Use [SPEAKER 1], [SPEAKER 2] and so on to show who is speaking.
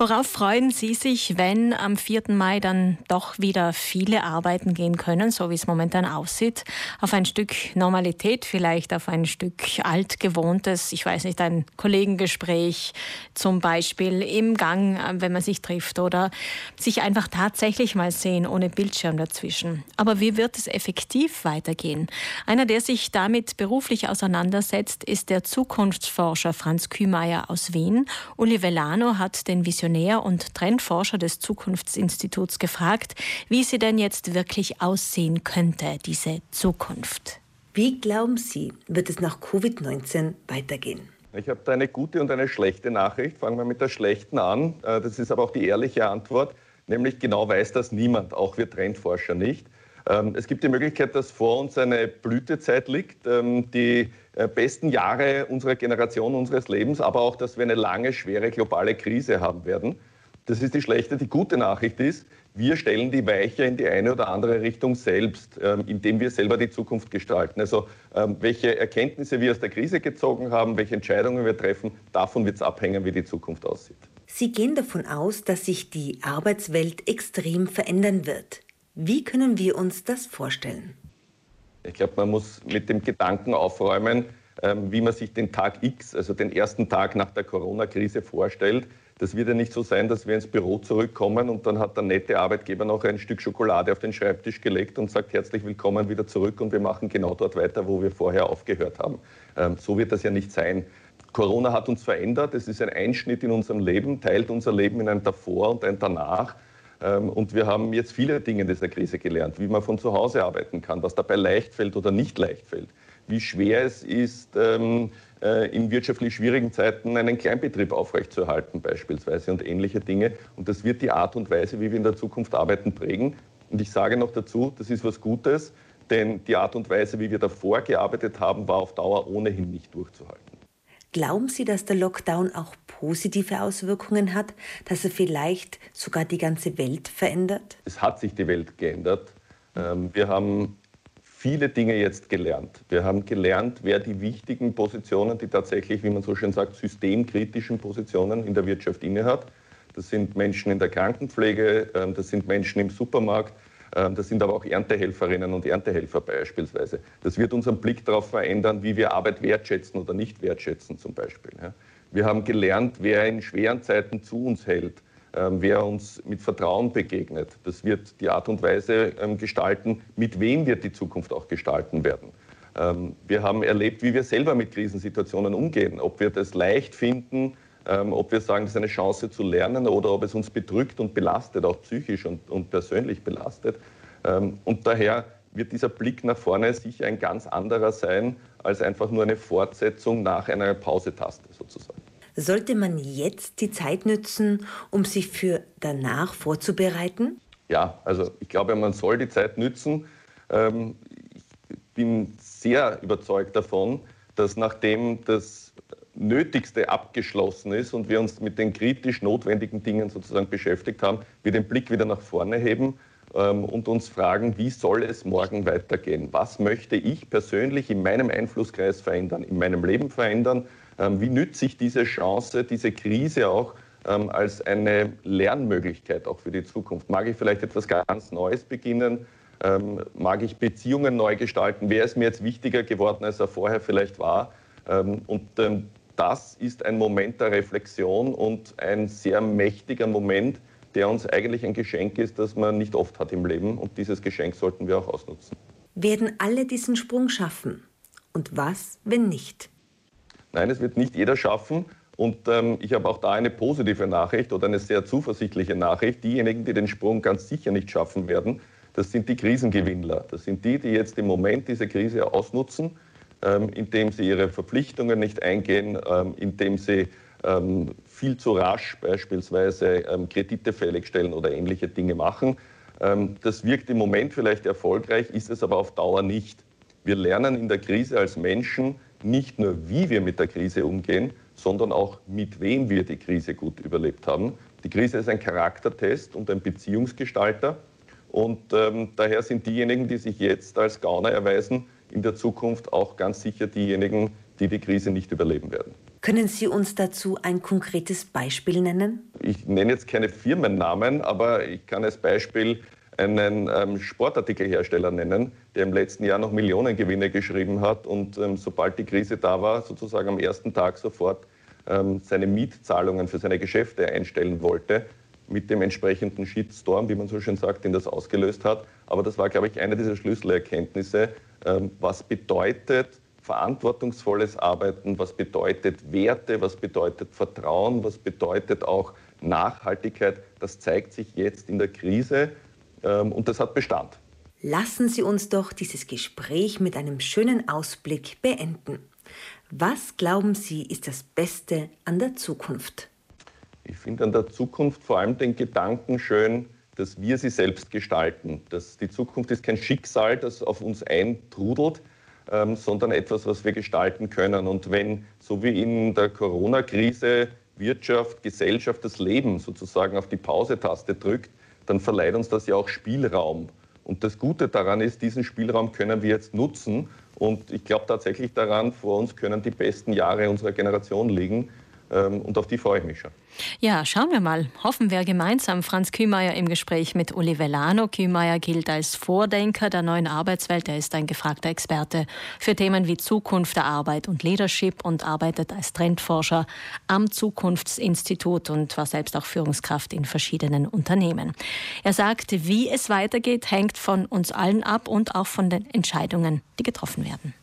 [SPEAKER 1] Worauf freuen Sie sich, wenn am 4. Mai dann doch wieder viele arbeiten gehen können, so wie es momentan aussieht? Auf ein Stück Normalität, vielleicht auf ein Stück altgewohntes, ich weiß nicht, ein Kollegengespräch zum Beispiel im Gang, wenn man sich trifft oder sich einfach tatsächlich mal sehen, ohne Bildschirm dazwischen. Aber wie wird es effektiv weitergehen? Einer, der sich damit beruflich auseinandersetzt, ist der Zukunftsforscher Franz Kühmeier aus Wien. Uli Velano hat den Visionär Visionär und Trendforscher des Zukunftsinstituts gefragt, wie sie denn jetzt wirklich aussehen könnte, diese Zukunft.
[SPEAKER 2] Wie glauben Sie, wird es nach Covid-19 weitergehen?
[SPEAKER 3] Ich habe da eine gute und eine schlechte Nachricht. Fangen wir mit der schlechten an. Äh, das ist aber auch die ehrliche Antwort. Nämlich genau weiß das niemand, auch wir Trendforscher nicht. Ähm, es gibt die Möglichkeit, dass vor uns eine Blütezeit liegt, ähm, die äh, besten Jahre unserer Generation, unseres Lebens, aber auch, dass wir eine lange, schwere globale Krise haben werden. Das ist die schlechte. Die gute Nachricht ist, wir stellen die Weiche in die eine oder andere Richtung selbst, ähm, indem wir selber die Zukunft gestalten. Also welche Erkenntnisse wir aus der Krise gezogen haben, welche Entscheidungen wir treffen, davon wird es abhängen, wie die Zukunft aussieht.
[SPEAKER 2] Sie gehen davon aus, dass sich die Arbeitswelt extrem verändern wird. Wie können wir uns das vorstellen?
[SPEAKER 3] Ich glaube, man muss mit dem Gedanken aufräumen, ähm, wie man sich den Tag X, also den ersten Tag nach der Corona-Krise vorstellt. Das wird ja nicht so sein, dass wir ins Büro zurückkommen und dann hat der nette Arbeitgeber noch ein Stück Schokolade auf den Schreibtisch gelegt und sagt herzlich willkommen wieder zurück und wir machen genau dort weiter, wo wir vorher aufgehört haben. Ähm, so wird das ja nicht sein. Corona hat uns verändert. Es ist ein Einschnitt in unserem Leben, teilt unser Leben in ein Davor und ein Danach. Ähm, und wir haben jetzt viele Dinge in dieser Krise gelernt, wie man von zu Hause arbeiten kann, was dabei leicht fällt oder nicht leicht fällt, wie schwer es ist, ähm, äh, in wirtschaftlich schwierigen Zeiten einen Kleinbetrieb aufrechtzuerhalten beispielsweise und ähnliche Dinge. Und das wird die Art und Weise, wie wir in der Zukunft arbeiten, prägen. Und ich sage noch dazu, das ist was Gutes, denn die Art und Weise, wie wir davor gearbeitet haben, war auf Dauer ohnehin nicht durchzuhalten.
[SPEAKER 2] Glauben Sie, dass der Lockdown auch positive Auswirkungen hat, dass er vielleicht sogar die ganze Welt verändert?
[SPEAKER 3] Es hat sich die Welt geändert. Ähm, wir haben viele Dinge jetzt gelernt. Wir haben gelernt, wer die wichtigen Positionen, die tatsächlich, wie man so schön sagt, systemkritischen Positionen in der Wirtschaft innehat. Das sind Menschen in der Krankenpflege, ähm, das sind Menschen im Supermarkt, das sind aber auch Erntehelferinnen und Erntehelfer beispielsweise. Das wird unseren Blick darauf verändern, wie wir Arbeit wertschätzen oder nicht wertschätzen zum Beispiel. Wir haben gelernt, wer in schweren Zeiten zu uns hält, ähm, wer uns mit Vertrauen begegnet. Das wird die Art und Weise ähm, gestalten, mit wem wir die Zukunft auch gestalten werden. Wir haben erlebt, wie wir selber mit Krisensituationen umgehen, ob wir das leicht finden, ähm, ob wir sagen, das ist eine Chance zu lernen oder ob es uns bedrückt und belastet, auch psychisch und, und persönlich belastet. Ähm, und daher wird dieser Blick nach vorne sicher ein ganz anderer sein als einfach nur eine Fortsetzung nach einer Pausetaste sozusagen.
[SPEAKER 2] Sollte man jetzt die Zeit nützen, um sich für danach vorzubereiten?
[SPEAKER 3] Ja, also ich glaube, man soll die Zeit nützen. Ähm, ich bin sehr überzeugt davon, dass nachdem das Nötigste abgeschlossen ist und wir uns mit den kritisch notwendigen Dingen sozusagen beschäftigt haben, wir den Blick wieder nach vorne heben ähm, und uns fragen, wie soll es morgen weitergehen? Was möchte ich persönlich in meinem Einflusskreis verändern, in meinem Leben verändern? Ähm, wie nütze ich diese Chance, diese Krise auch ähm, als eine Lernmöglichkeit auch für die Zukunft? Mag ich vielleicht etwas ganz Neues beginnen? Ähm, mag ich Beziehungen neu gestalten? Wer ist mir jetzt wichtiger geworden, als er vorher vielleicht war? Ähm, und ähm, das ist ein Moment der Reflexion und ein sehr mächtiger Moment, der uns eigentlich ein Geschenk ist, das man nicht oft hat im Leben. Und dieses Geschenk sollten wir auch ausnutzen.
[SPEAKER 2] Werden alle diesen Sprung schaffen? Und was, wenn nicht?
[SPEAKER 3] Nein, es wird nicht jeder schaffen. Und ähm, ich habe auch da eine positive Nachricht oder eine sehr zuversichtliche Nachricht. Diejenigen, die den Sprung ganz sicher nicht schaffen werden, das sind die Krisengewinnler. Das sind die, die jetzt im Moment diese Krise ausnutzen indem sie ihre Verpflichtungen nicht eingehen, ähm, indem sie ähm, viel zu rasch beispielsweise Kredite fälligstellen oder ähnliche Dinge machen. Das wirkt im Moment vielleicht erfolgreich, ist es aber auf Dauer nicht. Wir lernen in der Krise als Menschen nicht nur, wie wir mit der Krise umgehen, sondern auch, mit wem wir die Krise gut überlebt haben. Die Krise ist ein Charaktertest und ein Beziehungsgestalter. Und ähm, daher sind diejenigen, die sich jetzt als Gauner erweisen, in der Zukunft auch ganz sicher diejenigen, die die Krise nicht überleben werden.
[SPEAKER 2] Können Sie uns dazu ein konkretes Beispiel nennen?
[SPEAKER 3] ich nenne jetzt keine Firmennamen, aber ich kann als Beispiel einen ähm, Sportartikelhersteller nennen, der im letzten Jahr noch Millionengewinne geschrieben hat und ähm, sobald die Krise da war, sozusagen am ersten Tag sofort ähm, seine Mietzahlungen für seine Geschäfte einstellen wollte, mit dem entsprechenden Shitstorm, wie man so schön sagt, den das ausgelöst hat. Aber das war, glaube ich, eine dieser Schlüsselerkenntnisse. Ähm, was bedeutet verantwortungsvolles Arbeiten, was bedeutet Werte, was bedeutet Vertrauen, was bedeutet auch Nachhaltigkeit. Das zeigt sich jetzt in der Krise ähm, und das hat Bestand.
[SPEAKER 2] Lassen Sie uns doch dieses Gespräch mit einem schönen Ausblick beenden. Was glauben Sie ist das Beste an der Zukunft?
[SPEAKER 3] Ich finde an der Zukunft vor allem den Gedanken schön, dass wir sie selbst gestalten. Dass die Zukunft ist kein Schicksal, das auf uns eintrudelt, ähm, sondern etwas, was wir gestalten können. Und wenn, so wie in der Corona-Krise, Wirtschaft, Gesellschaft, das Leben sozusagen auf die Pause-Taste drückt, dann verleiht uns das ja auch Spielraum. Und das Gute daran ist, diesen Spielraum können wir jetzt nutzen. Und ich glaube tatsächlich daran, vor uns können die besten Jahre unserer Generation liegen. Ähm, und auf die freue ich mich schon.
[SPEAKER 1] Ja, schauen wir mal. Hoffen wir gemeinsam. Franz Kühmeier im Gespräch mit Uli Vellano. Kühmeier gilt als Vordenker der neuen Arbeitswelt. Er ist ein gefragter Experte für Themen wie Zukunft der Arbeit und Leadership und arbeitet als Trendforscher am Zukunftsinstitut und war selbst auch Führungskraft in verschiedenen Unternehmen. Er sagt, wie es weitergeht, hängt von uns allen ab und auch von den Entscheidungen, die getroffen werden.